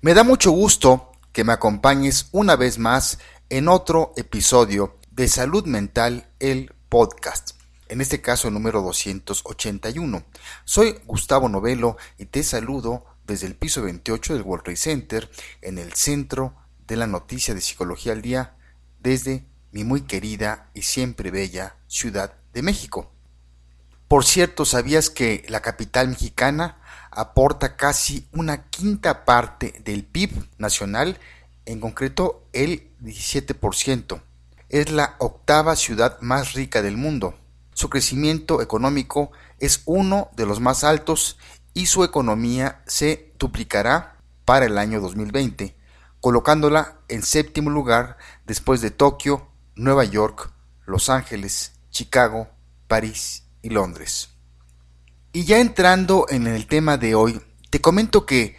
Me da mucho gusto que me acompañes una vez más en otro episodio de Salud Mental, el podcast. En este caso, el número 281. Soy Gustavo Novelo y te saludo desde el piso 28 del World Trade Center, en el centro de la noticia de Psicología al Día, desde mi muy querida y siempre bella Ciudad de México. Por cierto, ¿sabías que la capital mexicana aporta casi una quinta parte del PIB nacional, en concreto el 17%? Es la octava ciudad más rica del mundo. Su crecimiento económico es uno de los más altos y su economía se duplicará para el año 2020, colocándola en séptimo lugar después de Tokio, Nueva York, Los Ángeles, Chicago, París y Londres. Y ya entrando en el tema de hoy, te comento que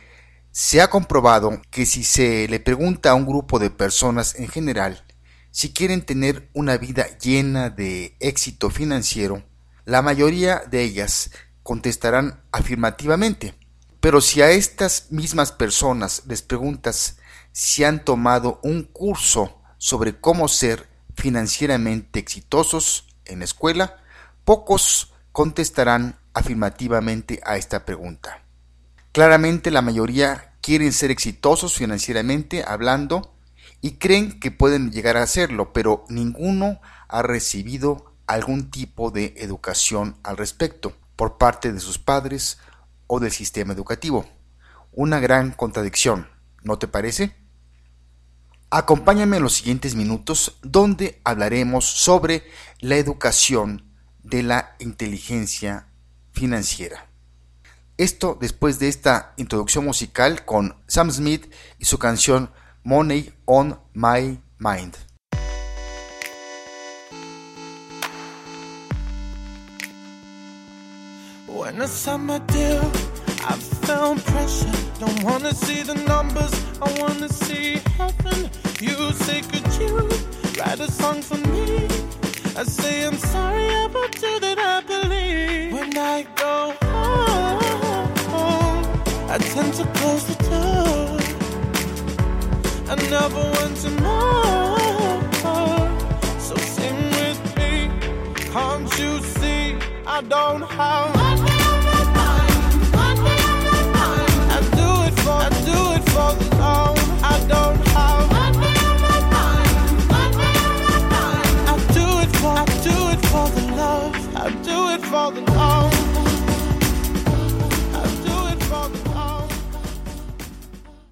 se ha comprobado que si se le pregunta a un grupo de personas en general si quieren tener una vida llena de éxito financiero, la mayoría de ellas contestarán afirmativamente. Pero si a estas mismas personas les preguntas si han tomado un curso sobre cómo ser financieramente exitosos en la escuela, Pocos contestarán afirmativamente a esta pregunta. Claramente la mayoría quieren ser exitosos financieramente hablando y creen que pueden llegar a hacerlo, pero ninguno ha recibido algún tipo de educación al respecto por parte de sus padres o del sistema educativo. Una gran contradicción, ¿no te parece? Acompáñame en los siguientes minutos donde hablaremos sobre la educación de la inteligencia financiera. Esto después de esta introducción musical con Sam Smith y su canción Money on My Mind. Pressure. You say, could you write a song for me? I say I'm sorry about I tend to close the door. I never want to know. So sing with me, can't you see? I don't have. Money on my mind, money on my mind. I do it for, I do it for the love. I don't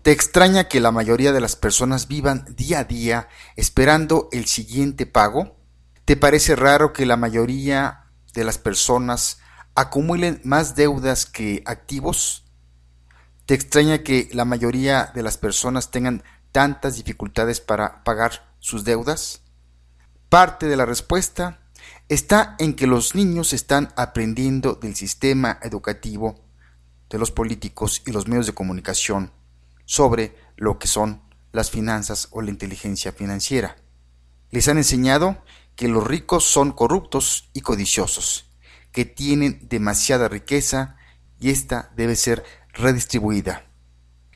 ¿Te extraña que la mayoría de las personas vivan día a día esperando el siguiente pago? ¿Te parece raro que la mayoría de las personas acumulen más deudas que activos? ¿Te extraña que la mayoría de las personas tengan tantas dificultades para pagar sus deudas? Parte de la respuesta está en que los niños están aprendiendo del sistema educativo, de los políticos y los medios de comunicación sobre lo que son las finanzas o la inteligencia financiera. Les han enseñado que los ricos son corruptos y codiciosos, que tienen demasiada riqueza y ésta debe ser redistribuida.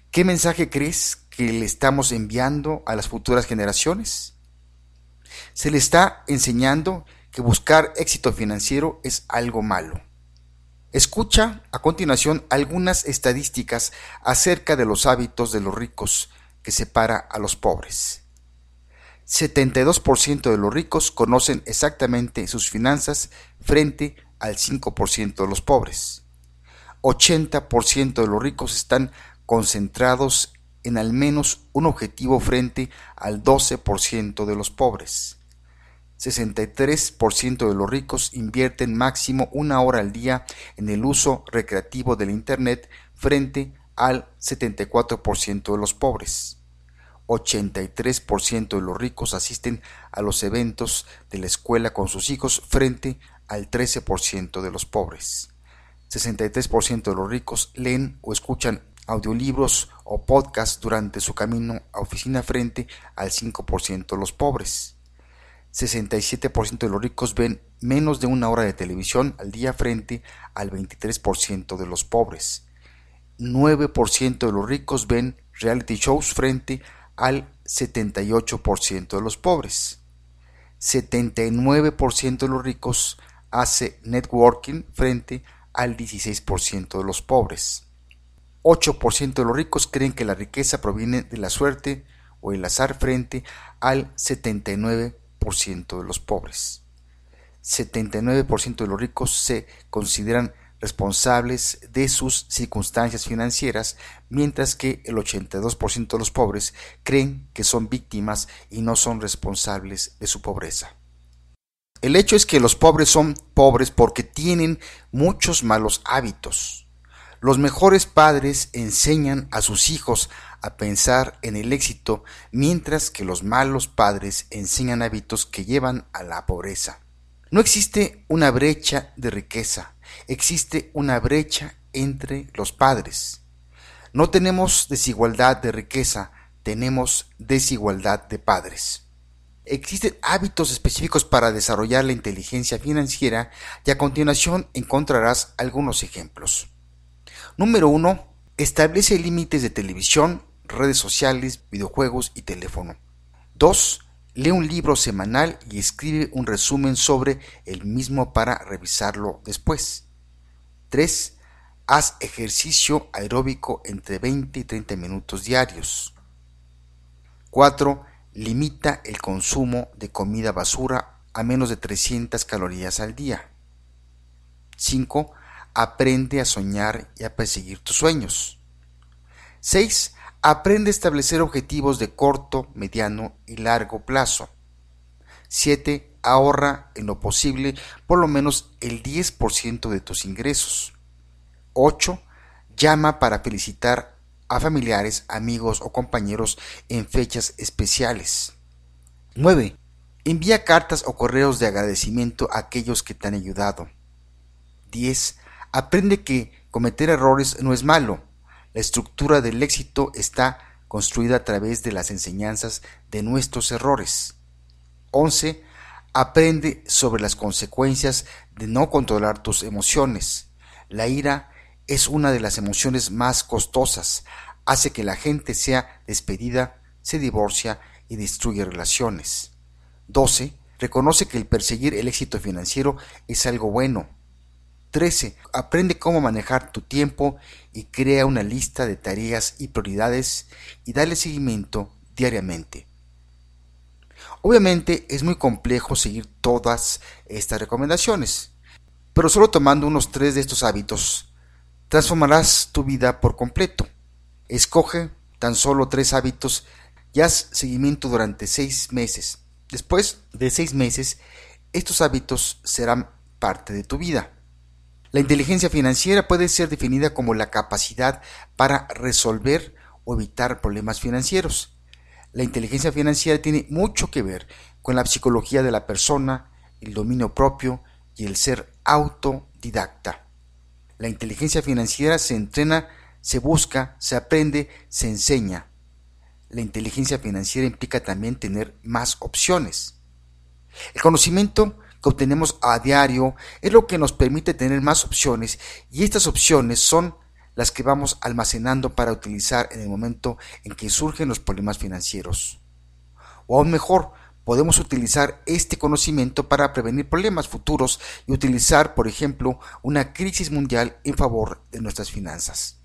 ¿Qué mensaje crees que le estamos enviando a las futuras generaciones? Se le está enseñando que buscar éxito financiero es algo malo. Escucha a continuación algunas estadísticas acerca de los hábitos de los ricos que separa a los pobres. 72% de los ricos conocen exactamente sus finanzas frente al 5% de los pobres. 80% de los ricos están concentrados en al menos un objetivo frente al 12% de los pobres. 63% de los ricos invierten máximo una hora al día en el uso recreativo del Internet frente al 74% de los pobres. 83% de los ricos asisten a los eventos de la escuela con sus hijos frente al 13% de los pobres. 63% de los ricos leen o escuchan audiolibros o podcasts durante su camino a oficina frente al 5% de los pobres. 67% de los ricos ven menos de una hora de televisión al día frente al 23% de los pobres. 9% de los ricos ven reality shows frente al 78% de los pobres. 79% de los ricos hace networking frente al 16% de los pobres. 8% de los ricos creen que la riqueza proviene de la suerte o el azar frente al 79% de los pobres. 79% de los ricos se consideran responsables de sus circunstancias financieras, mientras que el 82% de los pobres creen que son víctimas y no son responsables de su pobreza. El hecho es que los pobres son pobres porque tienen muchos malos hábitos. Los mejores padres enseñan a sus hijos a pensar en el éxito, mientras que los malos padres enseñan hábitos que llevan a la pobreza. No existe una brecha de riqueza, existe una brecha entre los padres. No tenemos desigualdad de riqueza, tenemos desigualdad de padres. Existen hábitos específicos para desarrollar la inteligencia financiera y a continuación encontrarás algunos ejemplos. Número 1. Establece límites de televisión, redes sociales, videojuegos y teléfono. 2 Lee un libro semanal y escribe un resumen sobre el mismo para revisarlo después. 3. Haz ejercicio aeróbico entre 20 y 30 minutos diarios. 4. Limita el consumo de comida basura a menos de 300 calorías al día. 5. Aprende a soñar y a perseguir tus sueños. 6. Aprende a establecer objetivos de corto, mediano y largo plazo. 7. Ahorra en lo posible por lo menos el 10% de tus ingresos. 8. Llama para felicitar a familiares, amigos o compañeros en fechas especiales. 9. Envía cartas o correos de agradecimiento a aquellos que te han ayudado. 10. Aprende que cometer errores no es malo la estructura del éxito está construida a través de las enseñanzas de nuestros errores. 11. Aprende sobre las consecuencias de no controlar tus emociones. La ira es una de las emociones más costosas. Hace que la gente sea despedida, se divorcia y destruye relaciones. 12. Reconoce que el perseguir el éxito financiero es algo bueno 13. Aprende cómo manejar tu tiempo y crea una lista de tareas y prioridades y dale seguimiento diariamente. Obviamente es muy complejo seguir todas estas recomendaciones, pero solo tomando unos tres de estos hábitos transformarás tu vida por completo. Escoge tan solo tres hábitos y haz seguimiento durante seis meses. Después de seis meses, estos hábitos serán parte de tu vida. La inteligencia financiera puede ser definida como la capacidad para resolver o evitar problemas financieros. La inteligencia financiera tiene mucho que ver con la psicología de la persona, el dominio propio y el ser autodidacta. La inteligencia financiera se entrena, se busca, se aprende, se enseña. La inteligencia financiera implica también tener más opciones. El conocimiento que obtenemos a diario es lo que nos permite tener más opciones y estas opciones son las que vamos almacenando para utilizar en el momento en que surgen los problemas financieros. O aún mejor, podemos utilizar este conocimiento para prevenir problemas futuros y utilizar, por ejemplo, una crisis mundial en favor de nuestras finanzas.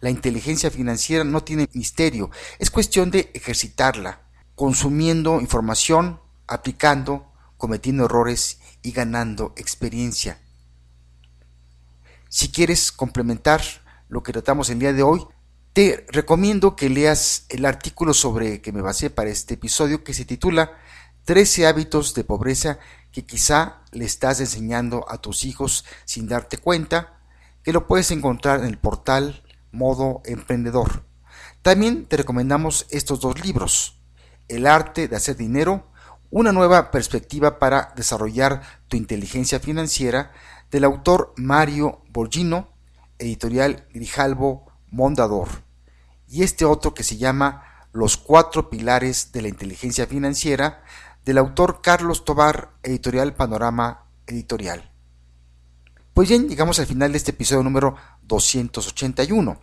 La inteligencia financiera no tiene misterio, es cuestión de ejercitarla, consumiendo información, aplicando cometiendo errores y ganando experiencia. Si quieres complementar lo que tratamos el día de hoy, te recomiendo que leas el artículo sobre que me basé para este episodio que se titula 13 hábitos de pobreza que quizá le estás enseñando a tus hijos sin darte cuenta, que lo puedes encontrar en el portal Modo Emprendedor. También te recomendamos estos dos libros, El arte de hacer dinero una nueva perspectiva para desarrollar tu inteligencia financiera del autor Mario Borgino, editorial Grijalvo Mondador, y este otro que se llama Los cuatro pilares de la inteligencia financiera del autor Carlos Tobar, editorial Panorama Editorial. Pues bien, llegamos al final de este episodio número 281.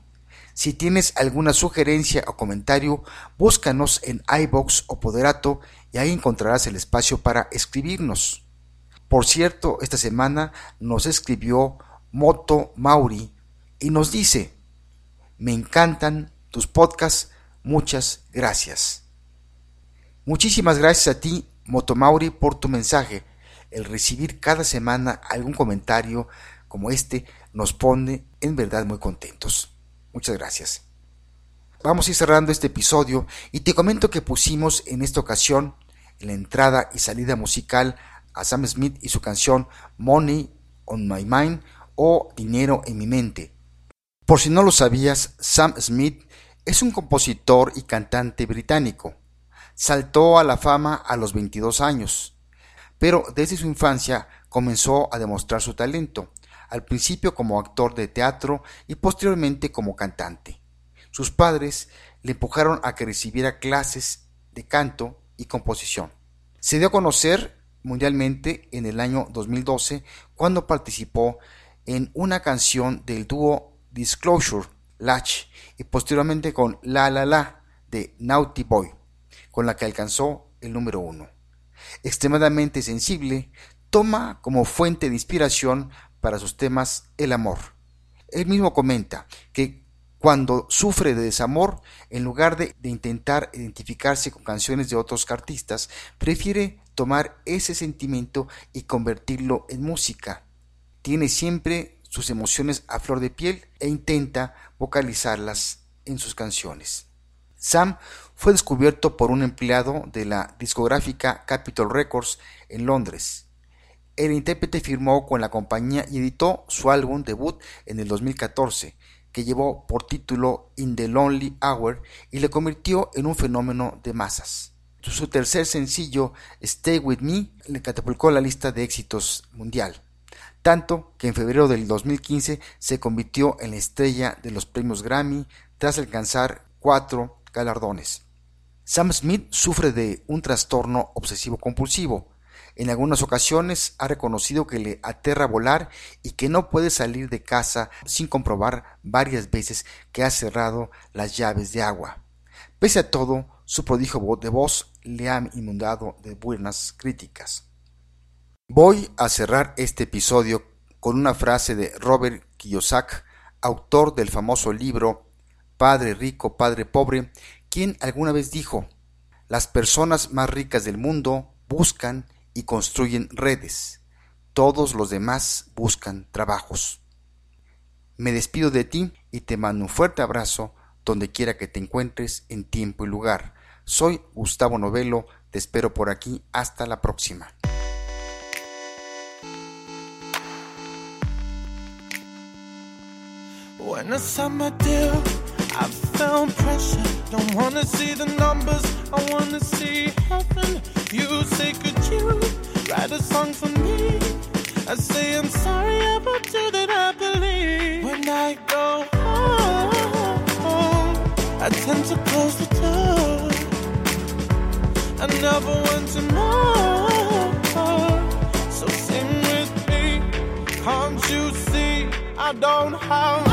Si tienes alguna sugerencia o comentario, búscanos en iBox o Poderato y ahí encontrarás el espacio para escribirnos. Por cierto, esta semana nos escribió Moto Mauri y nos dice, me encantan tus podcasts, muchas gracias. Muchísimas gracias a ti, Moto Mauri, por tu mensaje. El recibir cada semana algún comentario como este nos pone en verdad muy contentos. Muchas gracias. Vamos a ir cerrando este episodio y te comento que pusimos en esta ocasión la entrada y salida musical a Sam Smith y su canción Money on My Mind o Dinero en mi mente. Por si no lo sabías, Sam Smith es un compositor y cantante británico. Saltó a la fama a los 22 años, pero desde su infancia comenzó a demostrar su talento, al principio como actor de teatro y posteriormente como cantante. Sus padres le empujaron a que recibiera clases de canto composición. Se dio a conocer mundialmente en el año 2012 cuando participó en una canción del dúo Disclosure Latch y posteriormente con La La La de Naughty Boy, con la que alcanzó el número uno. Extremadamente sensible, toma como fuente de inspiración para sus temas el amor. Él mismo comenta que cuando sufre de desamor, en lugar de, intentar identificarse con canciones de otros artistas, prefiere tomar ese sentimiento y convertirlo en música. Tiene siempre sus emociones a flor de piel e intenta vocalizarlas en sus canciones. Sam fue descubierto por un empleado de la discográfica Capitol Records en Londres. El intérprete firmó con la compañía y editó su álbum debut en el 2014, que llevó por título In the Lonely Hour y le convirtió en un fenómeno de masas. Su tercer sencillo, Stay With Me, le catapultó la lista de éxitos mundial tanto que en febrero del 2015 se convirtió en la estrella de los premios Grammy tras alcanzar cuatro galardones. Sam Smith sufre de un trastorno obsesivo compulsivo. En algunas ocasiones ha reconocido que le aterra volar y que no puede salir de casa sin comprobar varias veces que ha cerrado las llaves de agua. Pese a todo, su prodigio de voz le ha inundado de buenas críticas. Voy a cerrar este episodio con una frase de Robert Kiyosaki, autor del famoso libro Padre rico, Padre pobre, quien alguna vez dijo, las personas más ricas del mundo buscan y construyen redes, todos los demás buscan trabajos. Me despido de ti y te mando un fuerte abrazo donde quiera que te encuentres en tiempo y lugar. Soy Gustavo Novelo, te espero por aquí, hasta la próxima. You say, could you write a song for me? I say, I'm sorry about you that I believe. When I go home, I tend to close the door. I never want to know. So sing with me, can't you see? I don't have